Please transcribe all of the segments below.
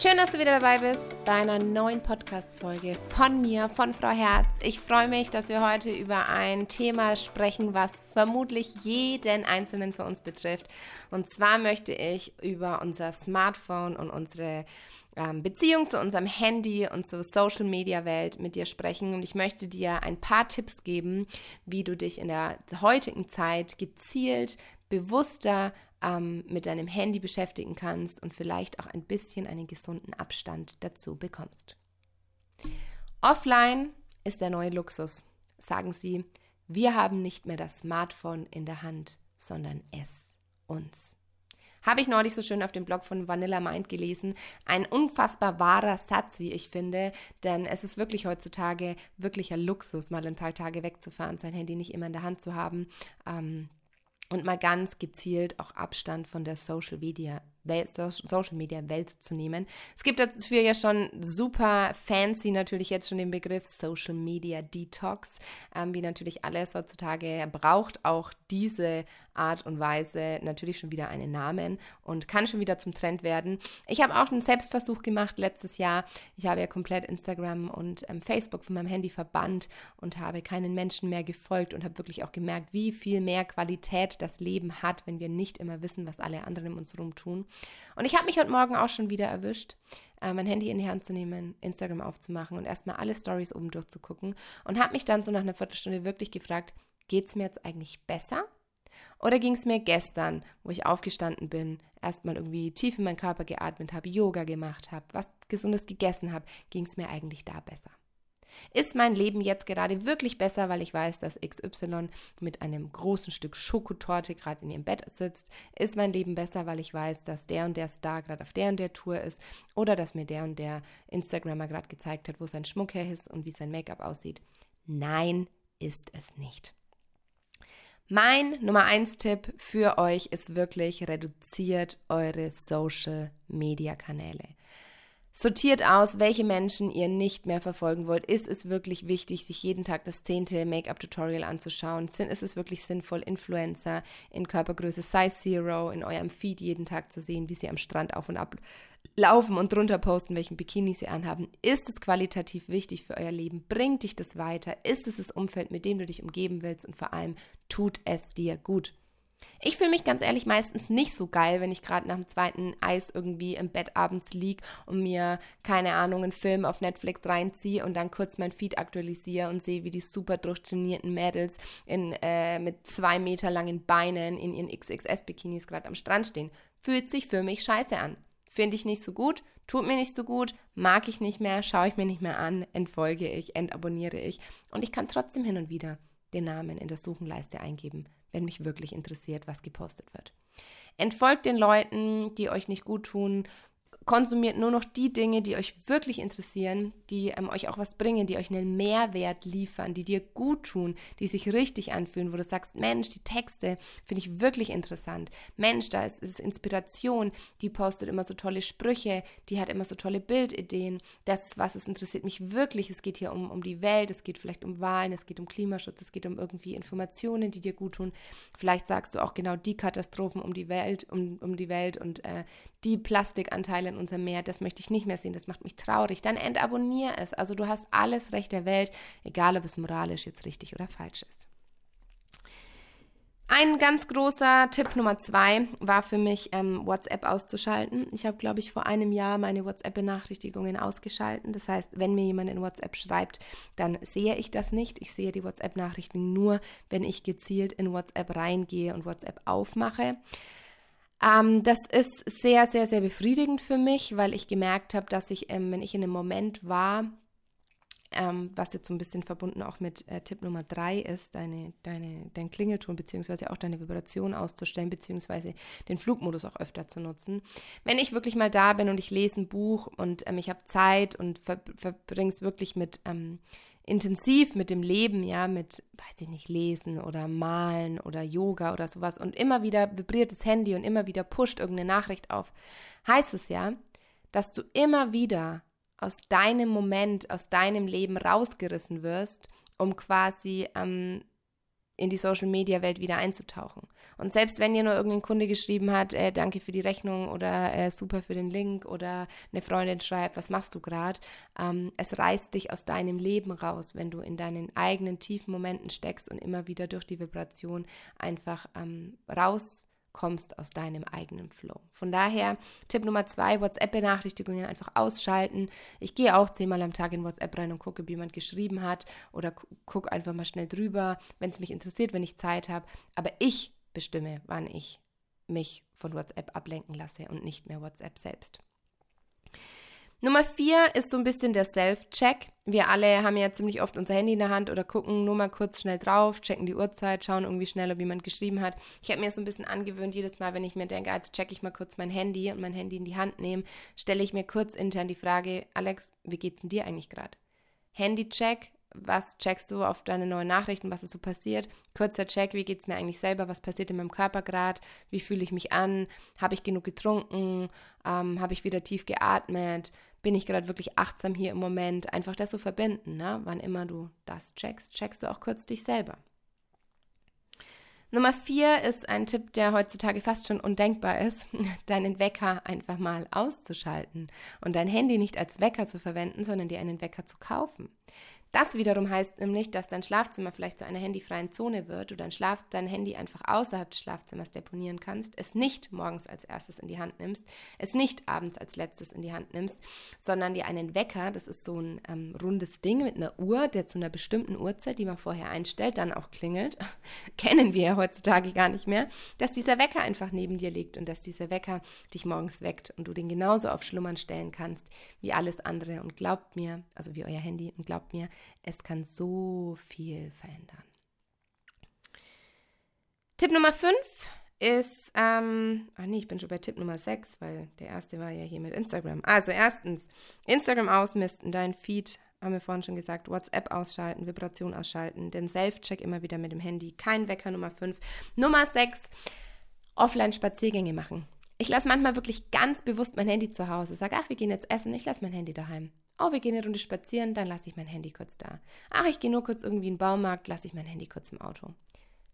Schön, dass du wieder dabei bist bei einer neuen Podcast-Folge von mir, von Frau Herz. Ich freue mich, dass wir heute über ein Thema sprechen, was vermutlich jeden Einzelnen für uns betrifft. Und zwar möchte ich über unser Smartphone und unsere ähm, Beziehung zu unserem Handy und zur Social-Media-Welt mit dir sprechen. Und ich möchte dir ein paar Tipps geben, wie du dich in der heutigen Zeit gezielt bewusster ähm, mit deinem Handy beschäftigen kannst und vielleicht auch ein bisschen einen gesunden Abstand dazu bekommst. Offline ist der neue Luxus, sagen sie. Wir haben nicht mehr das Smartphone in der Hand, sondern es uns. Habe ich neulich so schön auf dem Blog von Vanilla Mind gelesen. Ein unfassbar wahrer Satz, wie ich finde, denn es ist wirklich heutzutage wirklicher Luxus, mal ein paar Tage wegzufahren, sein Handy nicht immer in der Hand zu haben. Ähm, und mal ganz gezielt auch Abstand von der Social Media Social Media Welt zu nehmen. Es gibt dafür ja schon super fancy natürlich jetzt schon den Begriff Social Media Detox, ähm, wie natürlich alles heutzutage braucht auch diese Art und Weise natürlich schon wieder einen Namen und kann schon wieder zum Trend werden. Ich habe auch einen Selbstversuch gemacht letztes Jahr. Ich habe ja komplett Instagram und ähm, Facebook von meinem Handy verbannt und habe keinen Menschen mehr gefolgt und habe wirklich auch gemerkt, wie viel mehr Qualität das Leben hat, wenn wir nicht immer wissen, was alle anderen um uns herum tun. Und ich habe mich heute Morgen auch schon wieder erwischt, äh, mein Handy in die Hand zu nehmen, Instagram aufzumachen und erstmal alle Stories oben durchzugucken und habe mich dann so nach einer Viertelstunde wirklich gefragt, geht es mir jetzt eigentlich besser? Oder ging es mir gestern, wo ich aufgestanden bin, erstmal irgendwie tief in meinen Körper geatmet habe, Yoga gemacht habe, was Gesundes gegessen habe, ging es mir eigentlich da besser? Ist mein Leben jetzt gerade wirklich besser, weil ich weiß, dass XY mit einem großen Stück Schokotorte gerade in ihrem Bett sitzt? Ist mein Leben besser, weil ich weiß, dass der und der Star gerade auf der und der Tour ist? Oder dass mir der und der Instagrammer gerade gezeigt hat, wo sein Schmuck her ist und wie sein Make-up aussieht? Nein, ist es nicht. Mein Nummer eins Tipp für euch ist wirklich, reduziert eure Social Media Kanäle. Sortiert aus, welche Menschen ihr nicht mehr verfolgen wollt. Ist es wirklich wichtig, sich jeden Tag das zehnte Make-up-Tutorial anzuschauen? Ist es wirklich sinnvoll, Influencer in Körpergröße Size Zero in eurem Feed jeden Tag zu sehen, wie sie am Strand auf und ab laufen und drunter posten, welchen Bikini sie anhaben? Ist es qualitativ wichtig für euer Leben? Bringt dich das weiter? Ist es das Umfeld, mit dem du dich umgeben willst? Und vor allem, tut es dir gut? Ich fühle mich ganz ehrlich meistens nicht so geil, wenn ich gerade nach dem zweiten Eis irgendwie im Bett abends lieg und mir, keine Ahnung, einen Film auf Netflix reinziehe und dann kurz mein Feed aktualisiere und sehe, wie die super durchtrainierten Mädels in, äh, mit zwei Meter langen Beinen in ihren XXS-Bikinis gerade am Strand stehen. Fühlt sich für mich scheiße an. Finde ich nicht so gut, tut mir nicht so gut, mag ich nicht mehr, schaue ich mir nicht mehr an, entfolge ich, entabonniere ich und ich kann trotzdem hin und wieder den Namen in der Suchenleiste eingeben, wenn mich wirklich interessiert, was gepostet wird. Entfolgt den Leuten, die euch nicht gut tun, konsumiert nur noch die Dinge, die euch wirklich interessieren, die ähm, euch auch was bringen, die euch einen Mehrwert liefern, die dir gut tun, die sich richtig anfühlen, wo du sagst, Mensch, die Texte finde ich wirklich interessant. Mensch, da ist, ist Inspiration, die postet immer so tolle Sprüche, die hat immer so tolle Bildideen. Das ist was, es interessiert mich wirklich. Es geht hier um, um die Welt, es geht vielleicht um Wahlen, es geht um Klimaschutz, es geht um irgendwie Informationen, die dir gut tun. Vielleicht sagst du auch genau die Katastrophen um die Welt, um, um die Welt und äh, die Plastikanteile in unserem Meer, das möchte ich nicht mehr sehen, das macht mich traurig, dann entabonnier es. Also du hast alles Recht der Welt, egal ob es moralisch jetzt richtig oder falsch ist. Ein ganz großer Tipp Nummer zwei war für mich, ähm, WhatsApp auszuschalten. Ich habe, glaube ich, vor einem Jahr meine WhatsApp-Benachrichtigungen ausgeschalten. Das heißt, wenn mir jemand in WhatsApp schreibt, dann sehe ich das nicht. Ich sehe die WhatsApp-Nachrichten nur, wenn ich gezielt in WhatsApp reingehe und WhatsApp aufmache. Ähm, das ist sehr, sehr, sehr befriedigend für mich, weil ich gemerkt habe, dass ich, ähm, wenn ich in einem Moment war, ähm, was jetzt so ein bisschen verbunden auch mit äh, Tipp Nummer drei ist, deine, deine, dein Klingelton beziehungsweise auch deine Vibration auszustellen, beziehungsweise den Flugmodus auch öfter zu nutzen. Wenn ich wirklich mal da bin und ich lese ein Buch und ähm, ich habe Zeit und ver verbringe es wirklich mit ähm, intensiv mit dem Leben, ja, mit, weiß ich nicht, lesen oder malen oder Yoga oder sowas und immer wieder vibriert das Handy und immer wieder pusht irgendeine Nachricht auf, heißt es ja, dass du immer wieder aus deinem Moment, aus deinem Leben rausgerissen wirst, um quasi ähm, in die Social-Media-Welt wieder einzutauchen. Und selbst wenn dir nur irgendein Kunde geschrieben hat, äh, danke für die Rechnung oder äh, super für den Link oder eine Freundin schreibt, was machst du gerade, ähm, es reißt dich aus deinem Leben raus, wenn du in deinen eigenen tiefen Momenten steckst und immer wieder durch die Vibration einfach ähm, raus kommst aus deinem eigenen Flow. Von daher, Tipp Nummer zwei, WhatsApp-Benachrichtigungen einfach ausschalten. Ich gehe auch zehnmal am Tag in WhatsApp rein und gucke, wie jemand geschrieben hat oder gucke einfach mal schnell drüber, wenn es mich interessiert, wenn ich Zeit habe. Aber ich bestimme, wann ich mich von WhatsApp ablenken lasse und nicht mehr WhatsApp selbst. Nummer vier ist so ein bisschen der Self-Check. Wir alle haben ja ziemlich oft unser Handy in der Hand oder gucken nur mal kurz schnell drauf, checken die Uhrzeit, schauen irgendwie schnell, ob jemand geschrieben hat. Ich habe mir so ein bisschen angewöhnt, jedes Mal, wenn ich mir denke, jetzt checke ich mal kurz mein Handy und mein Handy in die Hand nehme, stelle ich mir kurz intern die Frage, Alex, wie geht's denn dir eigentlich gerade? Handy-Check, was checkst du auf deine neuen Nachrichten, was ist so passiert? Kurzer Check, wie geht es mir eigentlich selber, was passiert in meinem Körper gerade, wie fühle ich mich an, habe ich genug getrunken, ähm, habe ich wieder tief geatmet, bin ich gerade wirklich achtsam hier im Moment, einfach das so verbinden, ne? wann immer du das checkst, checkst du auch kurz dich selber. Nummer vier ist ein Tipp, der heutzutage fast schon undenkbar ist, deinen Wecker einfach mal auszuschalten und dein Handy nicht als Wecker zu verwenden, sondern dir einen Wecker zu kaufen. Das wiederum heißt nämlich, dass dein Schlafzimmer vielleicht zu einer handyfreien Zone wird, Schlaf, dein Handy einfach außerhalb des Schlafzimmers deponieren kannst, es nicht morgens als erstes in die Hand nimmst, es nicht abends als letztes in die Hand nimmst, sondern dir einen Wecker, das ist so ein ähm, rundes Ding mit einer Uhr, der zu einer bestimmten Uhrzeit, die man vorher einstellt, dann auch klingelt, kennen wir ja heutzutage gar nicht mehr, dass dieser Wecker einfach neben dir liegt und dass dieser Wecker dich morgens weckt und du den genauso auf Schlummern stellen kannst wie alles andere. Und glaubt mir, also wie euer Handy und glaubt mir, es kann so viel verändern. Tipp Nummer 5 ist, ähm, ach nee, ich bin schon bei Tipp Nummer 6, weil der erste war ja hier mit Instagram. Also erstens, Instagram ausmisten, dein Feed, haben wir vorhin schon gesagt, WhatsApp ausschalten, Vibration ausschalten, den Self-Check immer wieder mit dem Handy, kein Wecker Nummer 5. Nummer 6, Offline-Spaziergänge machen. Ich lasse manchmal wirklich ganz bewusst mein Handy zu Hause, sage, ach, wir gehen jetzt essen, ich lasse mein Handy daheim. Oh, wir gehen eine Runde spazieren, dann lasse ich mein Handy kurz da. Ach, ich gehe nur kurz irgendwie in den Baumarkt, lasse ich mein Handy kurz im Auto.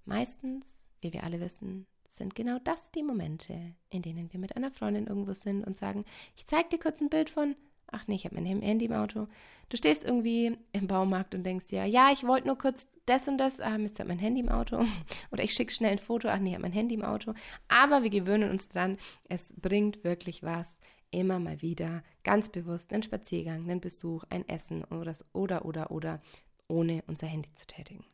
Meistens, wie wir alle wissen, sind genau das die Momente, in denen wir mit einer Freundin irgendwo sind und sagen, ich zeige dir kurz ein Bild von, ach nee, ich habe mein Handy im Auto. Du stehst irgendwie im Baumarkt und denkst dir, ja, ich wollte nur kurz das und das, ah, Mist, ich mein Handy im Auto. Oder ich schicke schnell ein Foto, ach nee, ich habe mein Handy im Auto. Aber wir gewöhnen uns dran, es bringt wirklich was, immer mal wieder ganz bewusst einen Spaziergang, einen Besuch, ein Essen oder oder oder oder ohne unser Handy zu tätigen.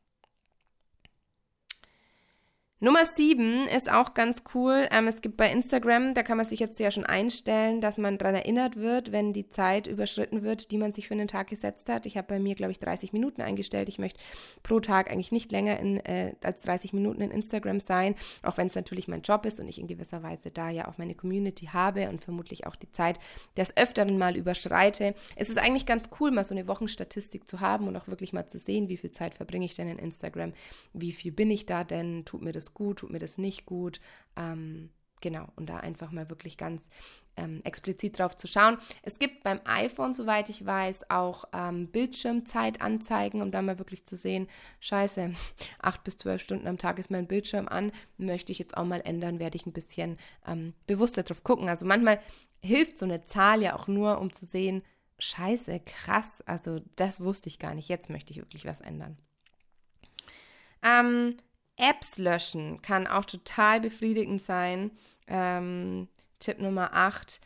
Nummer sieben ist auch ganz cool. Ähm, es gibt bei Instagram, da kann man sich jetzt ja schon einstellen, dass man daran erinnert wird, wenn die Zeit überschritten wird, die man sich für den Tag gesetzt hat. Ich habe bei mir, glaube ich, 30 Minuten eingestellt. Ich möchte pro Tag eigentlich nicht länger in, äh, als 30 Minuten in Instagram sein, auch wenn es natürlich mein Job ist und ich in gewisser Weise da ja auch meine Community habe und vermutlich auch die Zeit des Öfteren mal überschreite. Es ist eigentlich ganz cool, mal so eine Wochenstatistik zu haben und auch wirklich mal zu sehen, wie viel Zeit verbringe ich denn in Instagram, wie viel bin ich da denn, tut mir das gut, tut mir das nicht gut. Ähm, genau, und da einfach mal wirklich ganz ähm, explizit drauf zu schauen. Es gibt beim iPhone, soweit ich weiß, auch ähm, Bildschirmzeitanzeigen, um da mal wirklich zu sehen, scheiße, acht bis zwölf Stunden am Tag ist mein Bildschirm an, möchte ich jetzt auch mal ändern, werde ich ein bisschen ähm, bewusster drauf gucken. Also manchmal hilft so eine Zahl ja auch nur, um zu sehen, scheiße, krass, also das wusste ich gar nicht, jetzt möchte ich wirklich was ändern. Ähm, Apps löschen kann auch total befriedigend sein. Ähm, Tipp Nummer 8,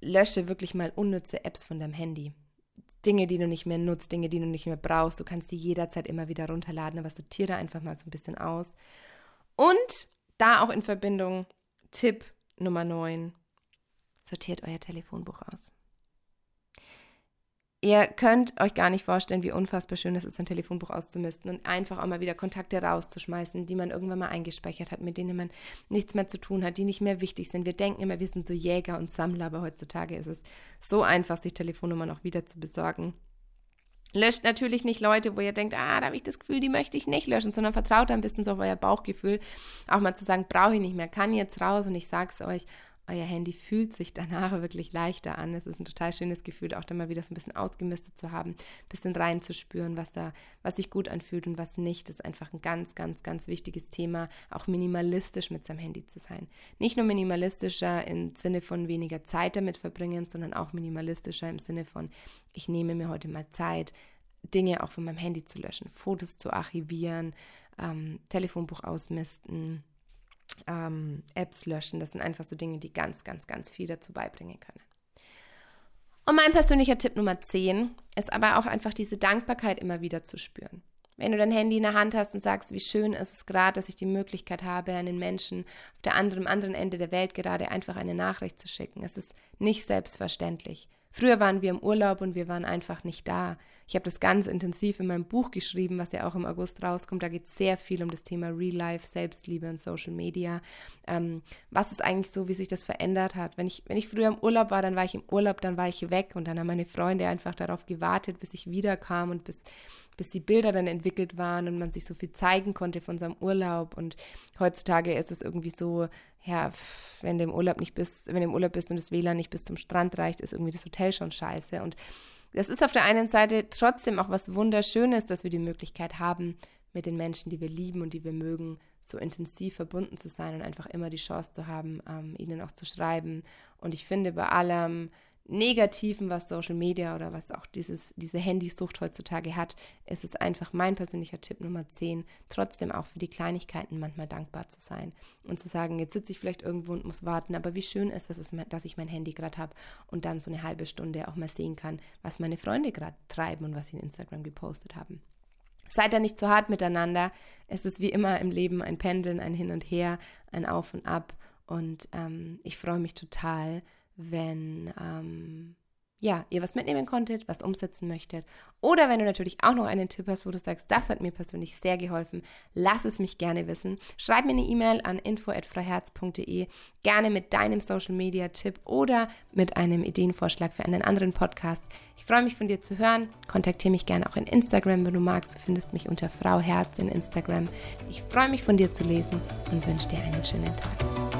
lösche wirklich mal unnütze Apps von deinem Handy. Dinge, die du nicht mehr nutzt, Dinge, die du nicht mehr brauchst. Du kannst die jederzeit immer wieder runterladen, aber sortiere einfach mal so ein bisschen aus. Und da auch in Verbindung Tipp Nummer 9, sortiert euer Telefonbuch aus. Ihr könnt euch gar nicht vorstellen, wie unfassbar schön es ist, ein Telefonbuch auszumisten und einfach auch mal wieder Kontakte rauszuschmeißen, die man irgendwann mal eingespeichert hat, mit denen man nichts mehr zu tun hat, die nicht mehr wichtig sind. Wir denken immer, wir sind so Jäger und Sammler, aber heutzutage ist es so einfach, sich Telefonnummern auch wieder zu besorgen. Löscht natürlich nicht Leute, wo ihr denkt, ah, da habe ich das Gefühl, die möchte ich nicht löschen, sondern vertraut ein bisschen so auf euer Bauchgefühl. Auch mal zu sagen, brauche ich nicht mehr, kann jetzt raus und ich sage es euch euer Handy fühlt sich danach wirklich leichter an. Es ist ein total schönes Gefühl, auch dann mal wieder so ein bisschen ausgemistet zu haben, ein bisschen reinzuspüren, was da, was sich gut anfühlt und was nicht. Das ist einfach ein ganz, ganz, ganz wichtiges Thema, auch minimalistisch mit seinem Handy zu sein. Nicht nur minimalistischer im Sinne von weniger Zeit damit verbringen, sondern auch minimalistischer im Sinne von, ich nehme mir heute mal Zeit, Dinge auch von meinem Handy zu löschen, Fotos zu archivieren, ähm, Telefonbuch ausmisten, ähm, Apps löschen. Das sind einfach so Dinge, die ganz, ganz, ganz viel dazu beibringen können. Und mein persönlicher Tipp Nummer 10 ist aber auch einfach diese Dankbarkeit immer wieder zu spüren. Wenn du dein Handy in der Hand hast und sagst, wie schön ist es gerade, dass ich die Möglichkeit habe, einen Menschen auf der anderen, anderen Ende der Welt gerade einfach eine Nachricht zu schicken. Es ist nicht selbstverständlich. Früher waren wir im Urlaub und wir waren einfach nicht da. Ich habe das ganz intensiv in meinem Buch geschrieben, was ja auch im August rauskommt. Da geht es sehr viel um das Thema Real Life, Selbstliebe und Social Media. Ähm, was ist eigentlich so, wie sich das verändert hat? Wenn ich, wenn ich früher im Urlaub war, dann war ich im Urlaub, dann war ich weg und dann haben meine Freunde einfach darauf gewartet, bis ich wiederkam und bis bis die Bilder dann entwickelt waren und man sich so viel zeigen konnte von seinem Urlaub. Und heutzutage ist es irgendwie so, ja, wenn du im Urlaub nicht bist, wenn du im Urlaub bist und das WLAN nicht bis zum Strand reicht, ist irgendwie das Hotel schon scheiße. Und das ist auf der einen Seite trotzdem auch was Wunderschönes, dass wir die Möglichkeit haben, mit den Menschen, die wir lieben und die wir mögen, so intensiv verbunden zu sein und einfach immer die Chance zu haben, ähm, ihnen auch zu schreiben. Und ich finde bei allem Negativen, was Social Media oder was auch dieses, diese Handysucht heutzutage hat, ist es einfach mein persönlicher Tipp Nummer 10, trotzdem auch für die Kleinigkeiten manchmal dankbar zu sein und zu sagen, jetzt sitze ich vielleicht irgendwo und muss warten, aber wie schön ist es, dass ich mein Handy gerade habe und dann so eine halbe Stunde auch mal sehen kann, was meine Freunde gerade treiben und was sie in Instagram gepostet haben. Seid da nicht zu hart miteinander. Es ist wie immer im Leben ein Pendeln, ein Hin und Her, ein Auf und Ab. Und ähm, ich freue mich total, wenn ähm, ja, ihr was mitnehmen konntet, was umsetzen möchtet. Oder wenn du natürlich auch noch einen Tipp hast, wo du sagst, das hat mir persönlich sehr geholfen, lass es mich gerne wissen. Schreib mir eine E-Mail an info@freiherz.de, gerne mit deinem Social Media Tipp oder mit einem Ideenvorschlag für einen anderen Podcast. Ich freue mich von dir zu hören. Kontaktiere mich gerne auch in Instagram, wenn du magst. Du findest mich unter Frau Herz in Instagram. Ich freue mich von dir zu lesen und wünsche dir einen schönen Tag.